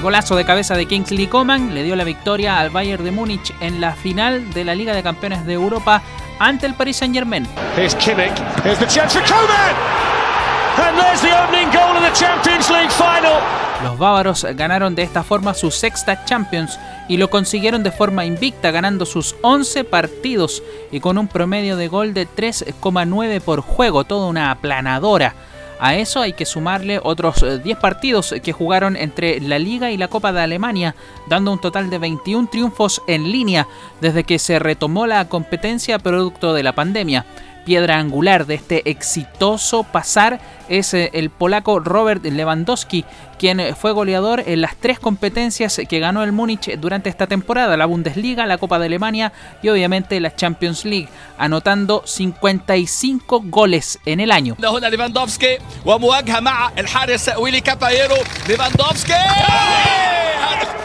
El golazo de cabeza de Kingsley Coman le dio la victoria al Bayern de Múnich en la final de la Liga de Campeones de Europa ante el Paris Saint-Germain. Here's Kimmich. Here's the chance for Coman. And there's the opening goal of the Champions League final. Los bávaros ganaron de esta forma su sexta Champions y lo consiguieron de forma invicta ganando sus 11 partidos y con un promedio de gol de 3,9 por juego, toda una aplanadora. A eso hay que sumarle otros 10 eh, partidos que jugaron entre la Liga y la Copa de Alemania, dando un total de 21 triunfos en línea desde que se retomó la competencia producto de la pandemia piedra angular de este exitoso pasar es eh, el polaco Robert Lewandowski, quien fue goleador en las tres competencias que ganó el Múnich durante esta temporada, la Bundesliga, la Copa de Alemania y obviamente la Champions League, anotando 55 goles en el año.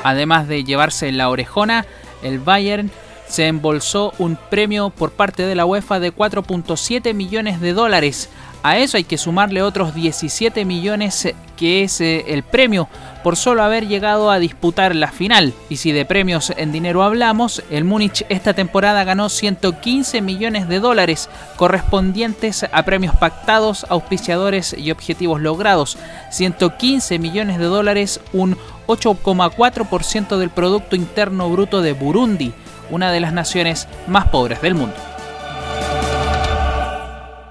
Además de llevarse la orejona, el Bayern se embolsó un premio por parte de la UEFA de 4.7 millones de dólares. A eso hay que sumarle otros 17 millones que es eh, el premio por solo haber llegado a disputar la final. Y si de premios en dinero hablamos, el Múnich esta temporada ganó 115 millones de dólares correspondientes a premios pactados, auspiciadores y objetivos logrados. 115 millones de dólares, un 8,4% del Producto Interno Bruto de Burundi una de las naciones más pobres del mundo.